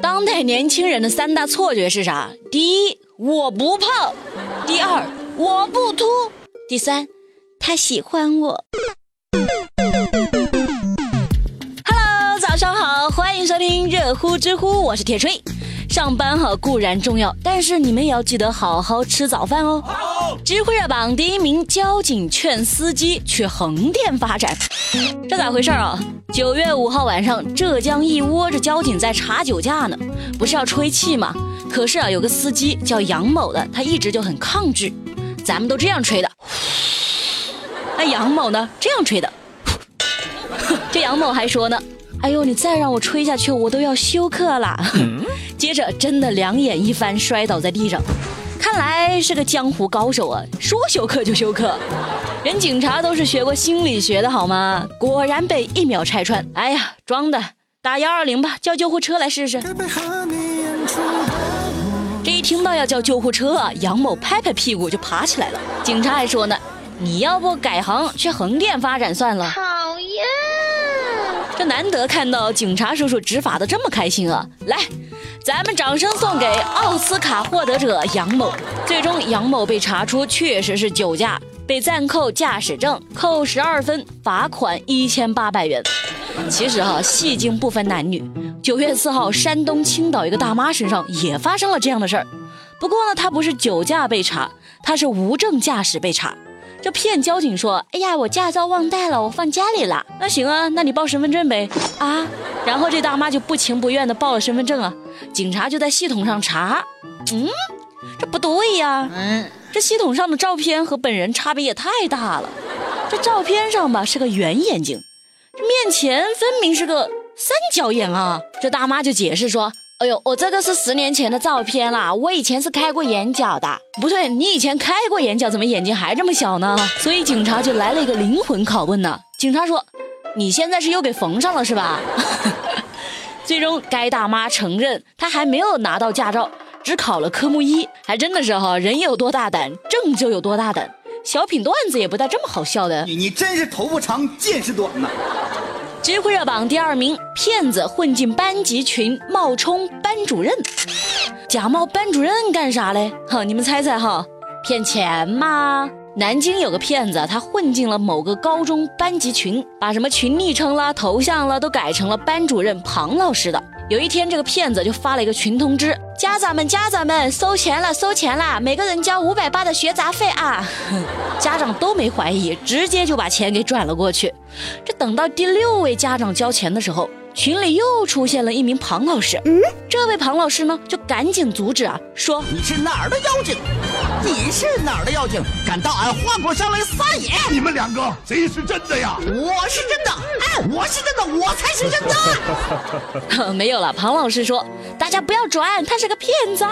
当代年轻人的三大错觉是啥？第一，我不胖；第二，我不秃；第三，他喜欢我。Hello，早上好，欢迎收听热乎知乎，我是铁锤。上班哈固然重要，但是你们也要记得好好吃早饭哦。知乎热榜第一名，交警劝司机去横店发展，这咋回事啊？九月五号晚上，浙江一窝着交警在查酒驾呢，不是要吹气吗？可是啊，有个司机叫杨某的，他一直就很抗拒。咱们都这样吹的，那杨某呢？这样吹的。这杨某还说呢：“哎呦，你再让我吹下去，我都要休克了。”接着真的两眼一翻，摔倒在地上。看来是个江湖高手啊，说休克就休克。人警察都是学过心理学的好吗？果然被一秒拆穿。哎呀，装的，打幺二零吧，叫救护车来试试。这一听到要叫救护车啊，杨某拍拍屁股就爬起来了。警察还说呢，你要不改行去横店发展算了。讨厌，这难得看到警察叔叔执法的这么开心啊！来。咱们掌声送给奥斯卡获得者杨某。最终，杨某被查出确实是酒驾，被暂扣驾驶证，扣十二分，罚款一千八百元。其实哈，戏精不分男女。九月四号，山东青岛一个大妈身上也发生了这样的事儿。不过呢，她不是酒驾被查，她是无证驾驶被查。这骗交警说：“哎呀，我驾照忘带了，我放家里了。”那行啊，那你报身份证呗。啊，然后这大妈就不情不愿的报了身份证啊。警察就在系统上查，嗯，这不对呀。嗯，这系统上的照片和本人差别也太大了。这照片上吧是个圆眼睛，这面前分明是个三角眼啊。这大妈就解释说。哎呦，我这个是十年前的照片啦，我以前是开过眼角的。不对，你以前开过眼角，怎么眼睛还这么小呢？所以警察就来了一个灵魂拷问呢。警察说：“你现在是又给缝上了是吧？” 最终，该大妈承认她还没有拿到驾照，只考了科目一。还真的是哈，人有多大胆，证就有多大胆。小品段子也不带这么好笑的。你你真是头发长见识短呐！知乎热榜第二名，骗子混进班级群冒充班主任，假冒班主任干啥嘞？哈，你们猜猜哈，骗钱吗？南京有个骗子，他混进了某个高中班级群，把什么群昵称啦、头像啦都改成了班主任庞老师的。有一天，这个骗子就发了一个群通知：家长们，家长们，收钱了，收钱了，每个人交五百八的学杂费啊！家长都没怀疑，直接就把钱给转了过去。这等到第六位家长交钱的时候。群里又出现了一名庞老师，嗯，这位庞老师呢，就赶紧阻止啊，说你是哪儿的妖精？你是哪儿的妖精？敢到俺花果山来撒野？你们两个谁是真的呀？我是真的，哎，我是真的，我才是真的。没有了，庞老师说，大家不要转，他是个骗子。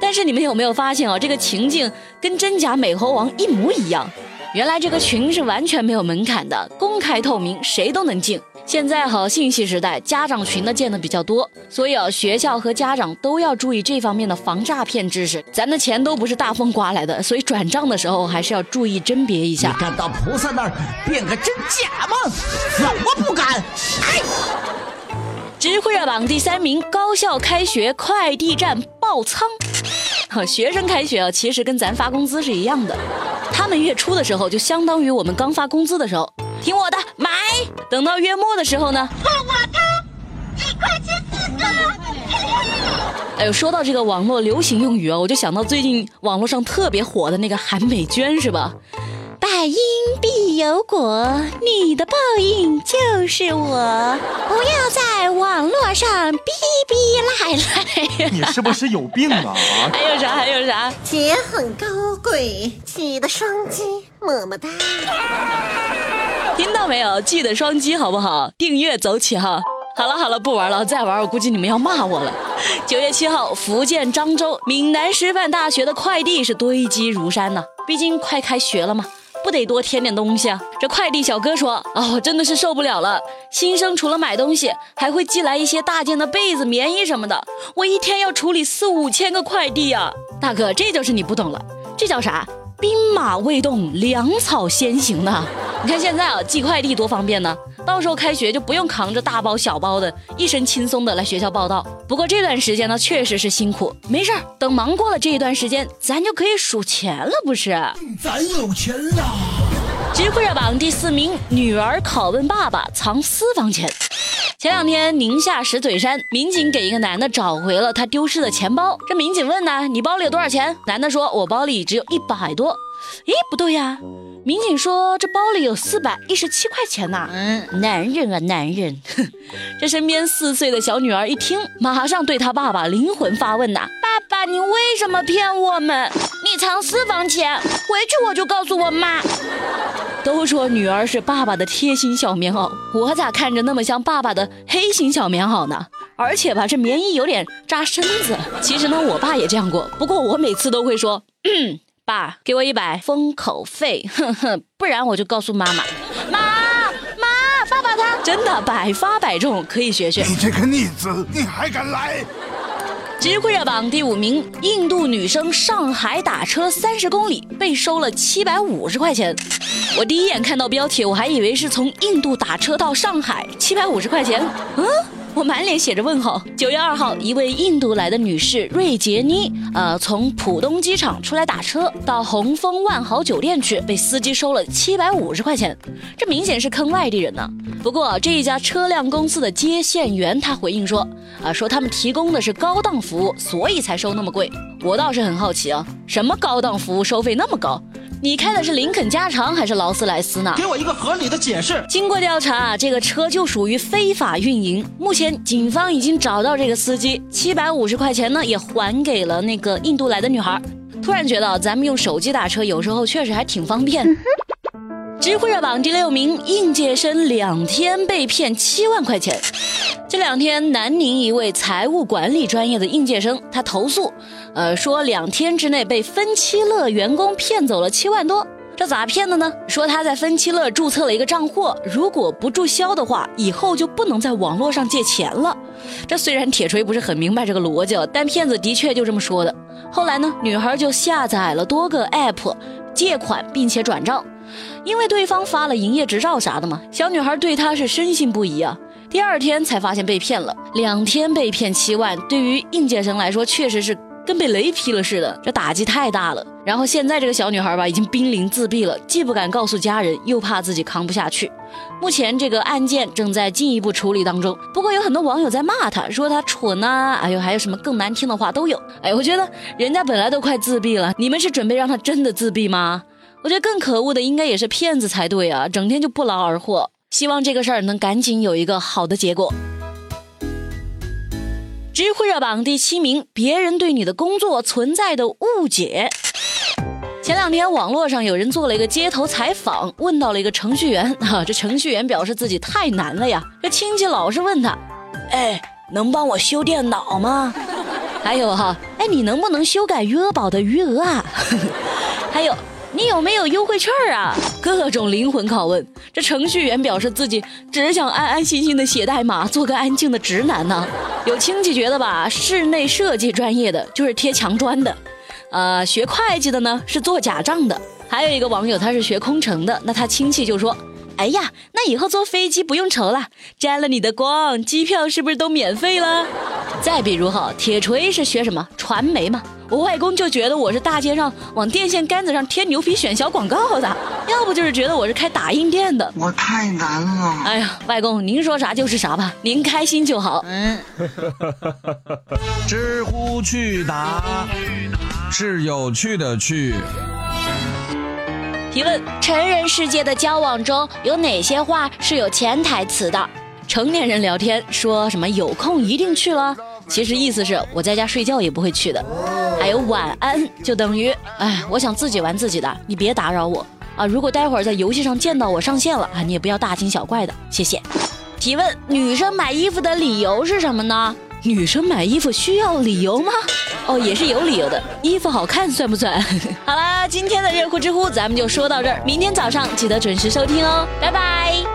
但是你们有没有发现哦，这个情境跟真假美猴王一模一样？原来这个群是完全没有门槛的，公开透明，谁都能进。现在好信息时代，家长群呢建的比较多，所以啊，学校和家长都要注意这方面的防诈骗知识。咱的钱都不是大风刮来的，所以转账的时候还是要注意甄别一下。敢到菩萨那儿变个真假吗？怎么不敢？哎！知乎热榜第三名，高校开学快递站爆仓。学生开学啊，其实跟咱发工资是一样的，他们月初的时候就相当于我们刚发工资的时候。听我的，买。等到月末的时候呢？听我的，一块钱四个。哎呦，说到这个网络流行用语啊，我就想到最近网络上特别火的那个韩美娟，是吧？百因必有果，你的报应就是我。不要在网络上逼逼赖赖。你是不是有病啊？还有啥？还有啥？姐很高贵，记得双击，么么哒。听到没有？记得双击好不好？订阅走起哈！好了好了，不玩了，再玩我估计你们要骂我了。九月七号，福建漳州闽南师范大学的快递是堆积如山呐，毕竟快开学了嘛，不得多添点东西啊。这快递小哥说：“哦，我真的是受不了了，新生除了买东西，还会寄来一些大件的被子、棉衣什么的，我一天要处理四五千个快递啊！大哥，这就是你不懂了，这叫啥？兵马未动，粮草先行呢。”你看现在啊，寄快递多方便呢！到时候开学就不用扛着大包小包的，一身轻松的来学校报道。不过这段时间呢，确实是辛苦。没事儿，等忙过了这一段时间，咱就可以数钱了，不是？咱有钱了。知乎热榜第四名，女儿拷问爸爸藏私房钱。前两天，宁夏石嘴山民警给一个男的找回了他丢失的钱包。这民警问呢：“你包里有多少钱？”男的说：“我包里只有一百多。”咦，不对呀！民警说：“这包里有四百一十七块钱呐。”嗯，男人啊，男人！哼，这身边四岁的小女儿一听，马上对她爸爸灵魂发问呐：“爸爸，你为什么骗我们？你藏私房钱，回去我就告诉我妈。”都说女儿是爸爸的贴心小棉袄，我咋看着那么像爸爸的黑心小棉袄呢？而且吧，这棉衣有点扎身子。其实呢，我爸也这样过，不过我每次都会说。爸，给我一百封口费，哼哼，不然我就告诉妈妈。妈妈，爸爸他真的百发百中，可以学学。你这个逆子，你还敢来？知乎热榜第五名，印度女生上海打车三十公里被收了七百五十块钱。我第一眼看到标题，我还以为是从印度打车到上海，七百五十块钱。嗯。我满脸写着问号。九月二号，一位印度来的女士瑞杰妮，呃，从浦东机场出来打车到红枫万豪酒店去，被司机收了七百五十块钱，这明显是坑外地人呢。不过这一家车辆公司的接线员他回应说，啊，说他们提供的是高档服务，所以才收那么贵。我倒是很好奇啊，什么高档服务收费那么高？你开的是林肯加长还是劳斯莱斯呢？给我一个合理的解释。经过调查，这个车就属于非法运营。目前警方已经找到这个司机，七百五十块钱呢也还给了那个印度来的女孩。突然觉得咱们用手机打车有时候确实还挺方便。知乎热榜第六名，应届生两天被骗七万块钱。这两天，南宁一位财务管理专业的应届生，他投诉，呃，说两天之内被分期乐员工骗走了七万多。这咋骗的呢？说他在分期乐注册了一个账户，如果不注销的话，以后就不能在网络上借钱了。这虽然铁锤不是很明白这个逻辑，但骗子的确就这么说的。后来呢，女孩就下载了多个 app 借款，并且转账，因为对方发了营业执照啥的嘛，小女孩对他是深信不疑啊。第二天才发现被骗了，两天被骗七万，对于应届生来说确实是跟被雷劈了似的，这打击太大了。然后现在这个小女孩吧，已经濒临自闭了，既不敢告诉家人，又怕自己扛不下去。目前这个案件正在进一步处理当中。不过有很多网友在骂她，说她蠢呐，哎呦，还有什么更难听的话都有。哎，我觉得人家本来都快自闭了，你们是准备让她真的自闭吗？我觉得更可恶的应该也是骗子才对啊，整天就不劳而获。希望这个事儿能赶紧有一个好的结果。知乎热榜第七名，别人对你的工作存在的误解。前两天网络上有人做了一个街头采访，问到了一个程序员 啊，这程序员表示自己太难了呀。这亲戚老是问他，哎，能帮我修电脑吗？还有哈，哎，你能不能修改余额宝的余额啊？还有。你有没有优惠券啊？各种灵魂拷问。这程序员表示自己只想安安心心的写代码，做个安静的直男呢。有亲戚觉得吧，室内设计专业的就是贴墙砖的，呃，学会计的呢是做假账的。还有一个网友他是学空乘的，那他亲戚就说。哎呀，那以后坐飞机不用愁了，沾了你的光，机票是不是都免费了？再比如哈，铁锤是学什么传媒嘛？我外公就觉得我是大街上往电线杆子上贴牛皮癣小广告的，要不就是觉得我是开打印店的。我太难了。哎呀，外公您说啥就是啥吧，您开心就好。嗯。知乎趣答是有趣的趣。提问：成人世界的交往中有哪些话是有潜台词的？成年人聊天说什么有空一定去了，其实意思是我在家睡觉也不会去的。还有晚安就等于哎，我想自己玩自己的，你别打扰我啊。如果待会儿在游戏上见到我上线了啊，你也不要大惊小怪的，谢谢。提问：女生买衣服的理由是什么呢？女生买衣服需要理由吗？哦，也是有理由的。衣服好看算不算？好啦，今天的热乎知乎咱们就说到这儿，明天早上记得准时收听哦，拜拜。